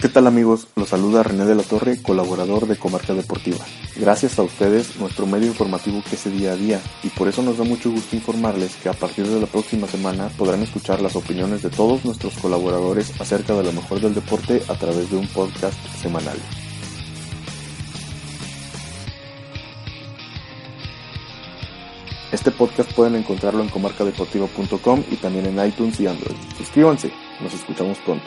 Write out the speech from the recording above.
¿Qué tal amigos? Los saluda René de la Torre, colaborador de Comarca Deportiva. Gracias a ustedes, nuestro medio informativo que es día a día, y por eso nos da mucho gusto informarles que a partir de la próxima semana podrán escuchar las opiniones de todos nuestros colaboradores acerca de lo mejor del deporte a través de un podcast semanal. Este podcast pueden encontrarlo en comarcadeportiva.com y también en iTunes y Android. Suscríbanse, nos escuchamos pronto.